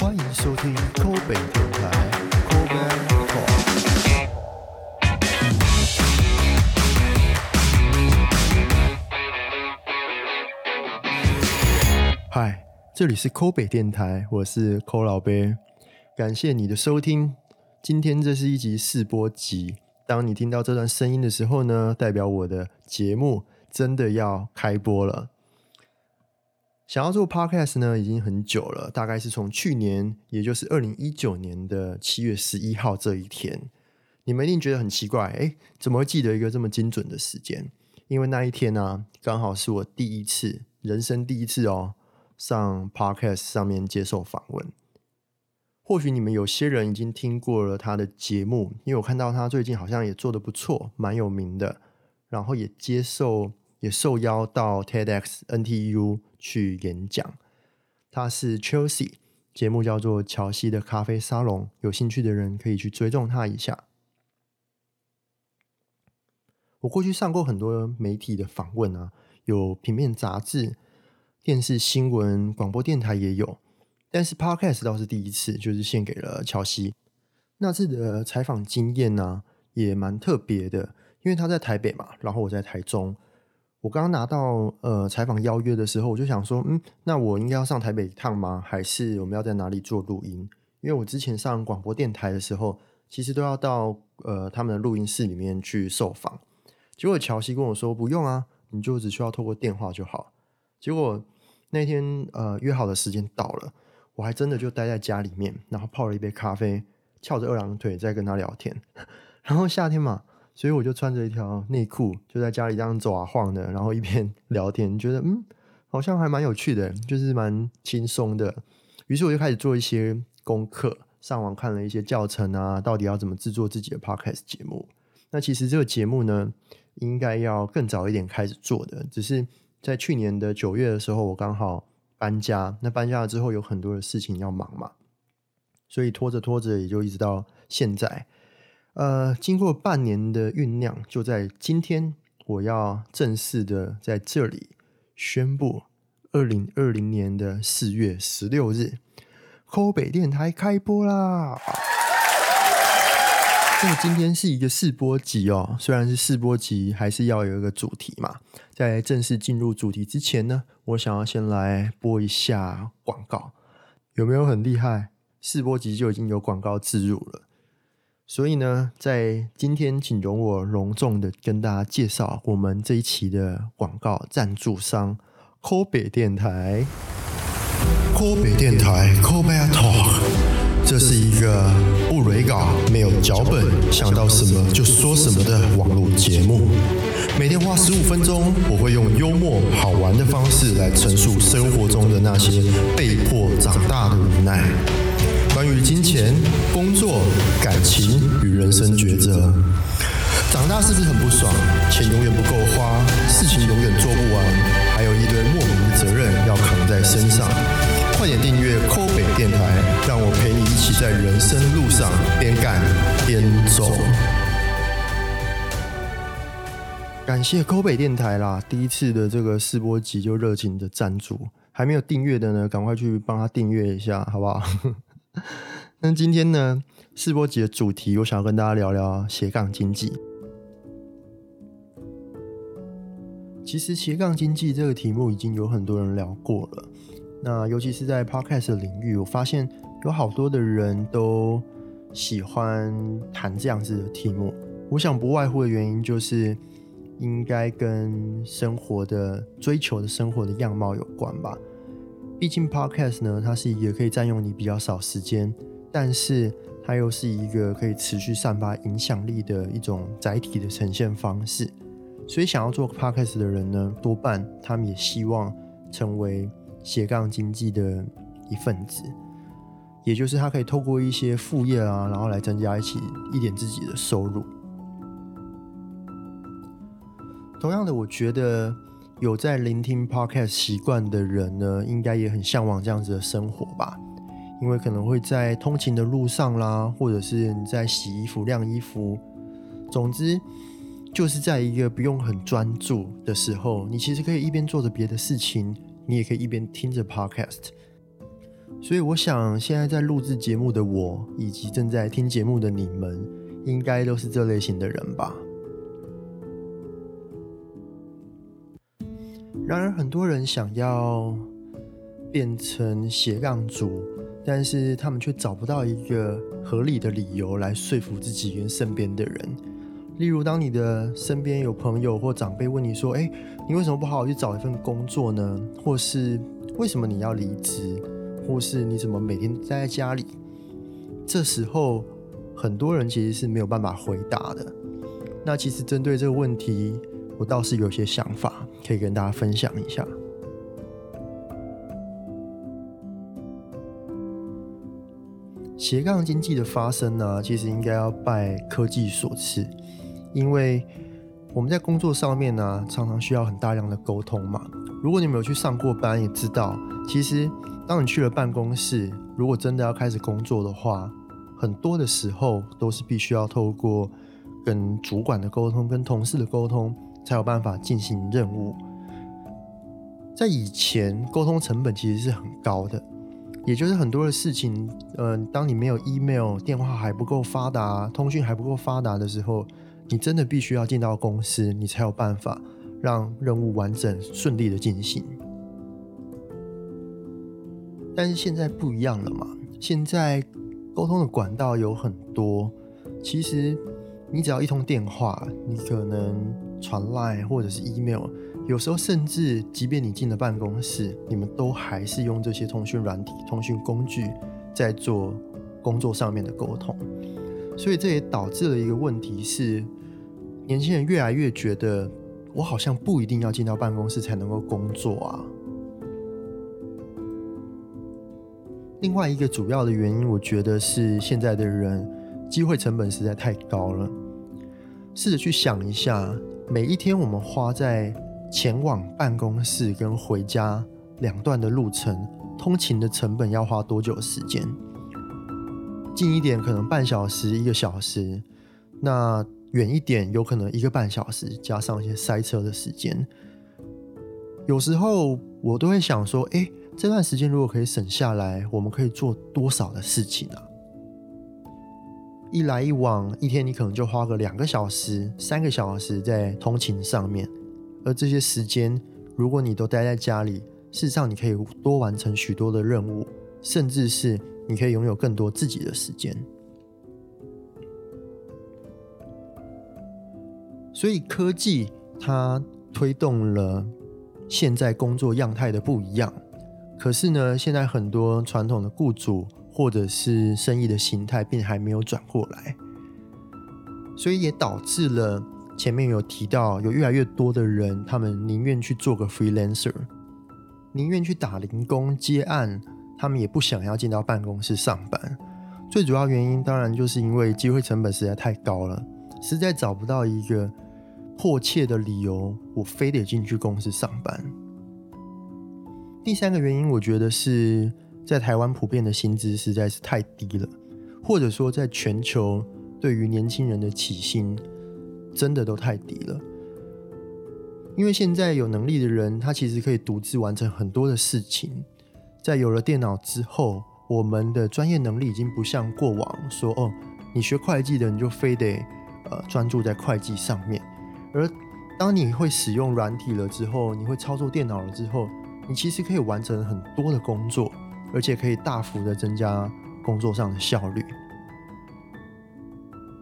欢迎收听抠北电台 c o b a Talk。嗨，这里是抠北电台，我是抠老杯，感谢你的收听。今天这是一集试播集，当你听到这段声音的时候呢，代表我的节目真的要开播了。想要做 podcast 呢，已经很久了，大概是从去年，也就是二零一九年的七月十一号这一天。你们一定觉得很奇怪，哎，怎么会记得一个这么精准的时间？因为那一天呢、刚好是我第一次，人生第一次哦，上 podcast 上面接受访问。或许你们有些人已经听过了他的节目，因为我看到他最近好像也做得不错，蛮有名的，然后也接受也受邀到 TEDx NTU 去演讲。他是 Chelsea，节目叫做乔西的咖啡沙龙，有兴趣的人可以去追踪他一下。我过去上过很多媒体的访问啊，有平面杂志、电视新闻、广播电台也有。但是 podcast 倒是第一次，就是献给了乔西。那次的采访经验呢、也蛮特别的，因为他在台北嘛，然后我在台中。我刚刚拿到呃采访邀约的时候，我就想说，嗯，那我应该要上台北一趟吗？还是我们要在哪里做录音？因为我之前上广播电台的时候，其实都要到呃他们的录音室里面去受访。结果乔西跟我说，不用啊，你就只需要透过电话就好。结果那天呃约好的时间到了。我还真的就待在家里面，然后泡了一杯咖啡，翘着二郎腿在跟他聊天。然后夏天嘛，所以我就穿着一条内裤，就在家里这样走啊晃的，然后一边 聊天，觉得嗯，好像还蛮有趣的，就是蛮轻松的。于是我就开始做一些功课，上网看了一些教程啊，到底要怎么制作自己的 podcast 节目。那其实这个节目呢，应该要更早一点开始做的，只是在去年的九月的时候，我刚好。搬家，那搬家了之后有很多的事情要忙嘛，所以拖着拖着也就一直到现在。呃，经过半年的酝酿，就在今天，我要正式的在这里宣布，二零二零年的四月十六日，抠北电台开播啦！这个今天是一个试播集哦，虽然是试播集，还是要有一个主题嘛。在正式进入主题之前呢，我想要先来播一下广告，有没有很厉害？试播集就已经有广告植入了。所以呢，在今天，请容我隆重的跟大家介绍我们这一期的广告赞助商——抠北电台。抠北电台 c o b a Talk，这是一个不蕊稿、没有脚本、想到什么就说什么的网络节目。每天花十五分钟，我会用幽默好玩的方式来陈述生活中的那些被迫长大的无奈。关于金钱、工作、感情与人生抉择，长大是不是很不爽？钱永远不够花，事情永远做不完，还有一堆莫名的责任要扛在身上。快点订阅抠北电台，让我陪你一起在人生路上边干边走。感谢抠北电台啦！第一次的这个试播集就热情的赞助，还没有订阅的呢，赶快去帮他订阅一下，好不好？那今天呢，试播集的主题，我想要跟大家聊聊斜杠经济。其实斜杠经济这个题目已经有很多人聊过了，那尤其是在 podcast 领域，我发现有好多的人都喜欢谈这样子的题目。我想不外乎的原因就是。应该跟生活的追求的生活的样貌有关吧。毕竟 podcast 呢，它是一个可以占用你比较少时间，但是它又是一个可以持续散发影响力的一种载体的呈现方式。所以想要做 podcast 的人呢，多半他们也希望成为斜杠经济的一份子，也就是他可以透过一些副业啊，然后来增加一起一点自己的收入。同样的，我觉得有在聆听 podcast 习惯的人呢，应该也很向往这样子的生活吧。因为可能会在通勤的路上啦，或者是你在洗衣服、晾衣服，总之就是在一个不用很专注的时候，你其实可以一边做着别的事情，你也可以一边听着 podcast。所以我想，现在在录制节目的我，以及正在听节目的你们，应该都是这类型的人吧。然而，很多人想要变成斜杠族，但是他们却找不到一个合理的理由来说服自己跟身边的人。例如，当你的身边有朋友或长辈问你说：“哎，你为什么不好好去找一份工作呢？”或是为什么你要离职？或是你怎么每天待在家里？这时候，很多人其实是没有办法回答的。那其实针对这个问题，我倒是有些想法可以跟大家分享一下。斜杠经济的发生呢，其实应该要拜科技所赐，因为我们在工作上面呢，常常需要很大量的沟通嘛。如果你没有去上过班，也知道，其实。当你去了办公室，如果真的要开始工作的话，很多的时候都是必须要透过跟主管的沟通、跟同事的沟通，才有办法进行任务。在以前，沟通成本其实是很高的，也就是很多的事情，嗯，当你没有 email、电话还不够发达、通讯还不够发达的时候，你真的必须要进到公司，你才有办法让任务完整顺利的进行。但是现在不一样了嘛？现在沟通的管道有很多，其实你只要一通电话，你可能传 line 或者是 email，有时候甚至即便你进了办公室，你们都还是用这些通讯软体、通讯工具在做工作上面的沟通。所以这也导致了一个问题是，年轻人越来越觉得，我好像不一定要进到办公室才能够工作啊。另外一个主要的原因，我觉得是现在的人机会成本实在太高了。试着去想一下，每一天我们花在前往办公室跟回家两段的路程，通勤的成本要花多久时间？近一点可能半小时、一个小时，那远一点有可能一个半小时，加上一些塞车的时间。有时候我都会想说，哎。这段时间如果可以省下来，我们可以做多少的事情啊？一来一往，一天你可能就花个两个小时、三个小时在通勤上面，而这些时间，如果你都待在家里，事实上你可以多完成许多的任务，甚至是你可以拥有更多自己的时间。所以科技它推动了现在工作样态的不一样。可是呢，现在很多传统的雇主或者是生意的形态，并还没有转过来，所以也导致了前面有提到，有越来越多的人，他们宁愿去做个 freelancer，宁愿去打零工接案，他们也不想要进到办公室上班。最主要原因，当然就是因为机会成本实在太高了，实在找不到一个迫切的理由，我非得进去公司上班。第三个原因，我觉得是在台湾普遍的薪资实在是太低了，或者说在全球对于年轻人的起薪真的都太低了。因为现在有能力的人，他其实可以独自完成很多的事情。在有了电脑之后，我们的专业能力已经不像过往说哦，你学会计的你就非得呃专注在会计上面。而当你会使用软体了之后，你会操作电脑了之后。你其实可以完成很多的工作，而且可以大幅的增加工作上的效率。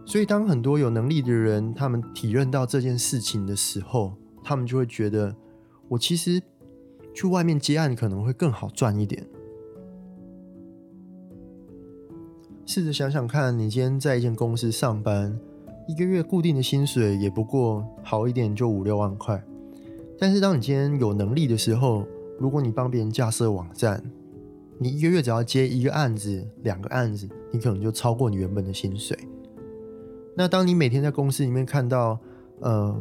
所以，当很多有能力的人他们体认到这件事情的时候，他们就会觉得，我其实去外面接案可能会更好赚一点。试着想想看，你今天在一间公司上班，一个月固定的薪水也不过好一点就五六万块，但是当你今天有能力的时候，如果你帮别人架设网站，你一个月只要接一个案子、两个案子，你可能就超过你原本的薪水。那当你每天在公司里面看到，呃，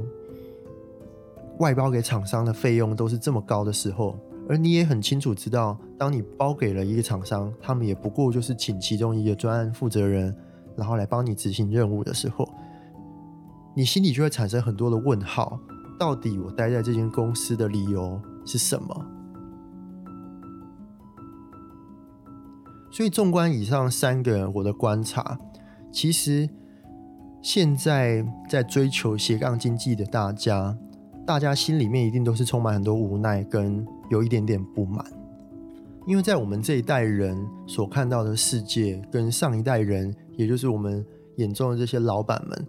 外包给厂商的费用都是这么高的时候，而你也很清楚知道，当你包给了一个厂商，他们也不过就是请其中一个专案负责人，然后来帮你执行任务的时候，你心里就会产生很多的问号：到底我待在这间公司的理由是什么？所以纵观以上三个我的观察，其实现在在追求斜杠经济的大家，大家心里面一定都是充满很多无奈跟有一点点不满，因为在我们这一代人所看到的世界，跟上一代人，也就是我们眼中的这些老板们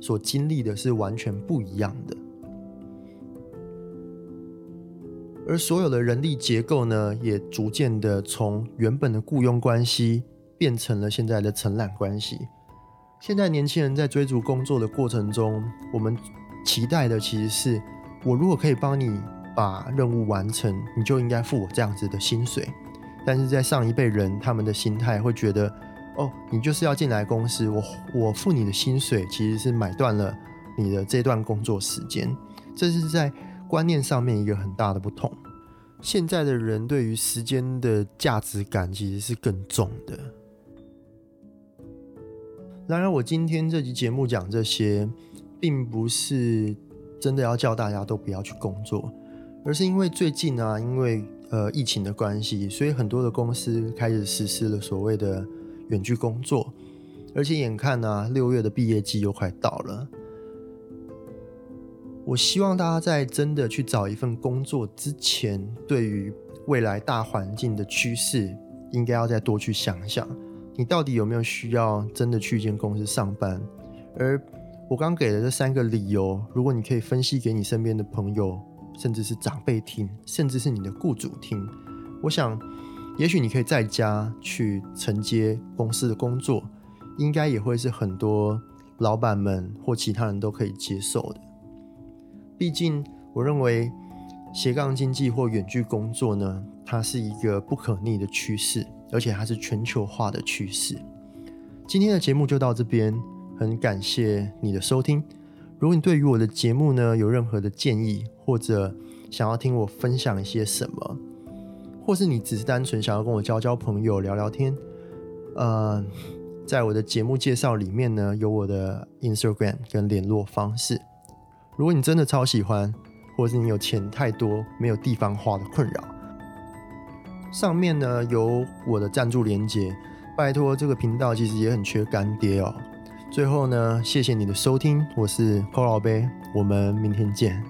所经历的是完全不一样的。而所有的人力结构呢，也逐渐的从原本的雇佣关系变成了现在的承揽关系。现在年轻人在追逐工作的过程中，我们期待的其实是：我如果可以帮你把任务完成，你就应该付我这样子的薪水。但是在上一辈人，他们的心态会觉得：哦，你就是要进来公司，我我付你的薪水，其实是买断了你的这段工作时间。这是在。观念上面一个很大的不同，现在的人对于时间的价值感其实是更重的。然而，我今天这集节目讲这些，并不是真的要叫大家都不要去工作，而是因为最近啊，因为呃疫情的关系，所以很多的公司开始实施了所谓的远距工作，而且眼看呢，六月的毕业季又快到了。我希望大家在真的去找一份工作之前，对于未来大环境的趋势，应该要再多去想想，你到底有没有需要真的去一间公司上班？而我刚给的这三个理由，如果你可以分析给你身边的朋友，甚至是长辈听，甚至是你的雇主听，我想，也许你可以在家去承接公司的工作，应该也会是很多老板们或其他人都可以接受的。毕竟，我认为斜杠经济或远距工作呢，它是一个不可逆的趋势，而且它是全球化的趋势。今天的节目就到这边，很感谢你的收听。如果你对于我的节目呢有任何的建议，或者想要听我分享一些什么，或是你只是单纯想要跟我交交朋友、聊聊天，呃，在我的节目介绍里面呢有我的 Instagram 跟联络方式。如果你真的超喜欢，或是你有钱太多没有地方花的困扰，上面呢有我的赞助连接，拜托这个频道其实也很缺干爹哦。最后呢，谢谢你的收听，我是寇老杯，我们明天见。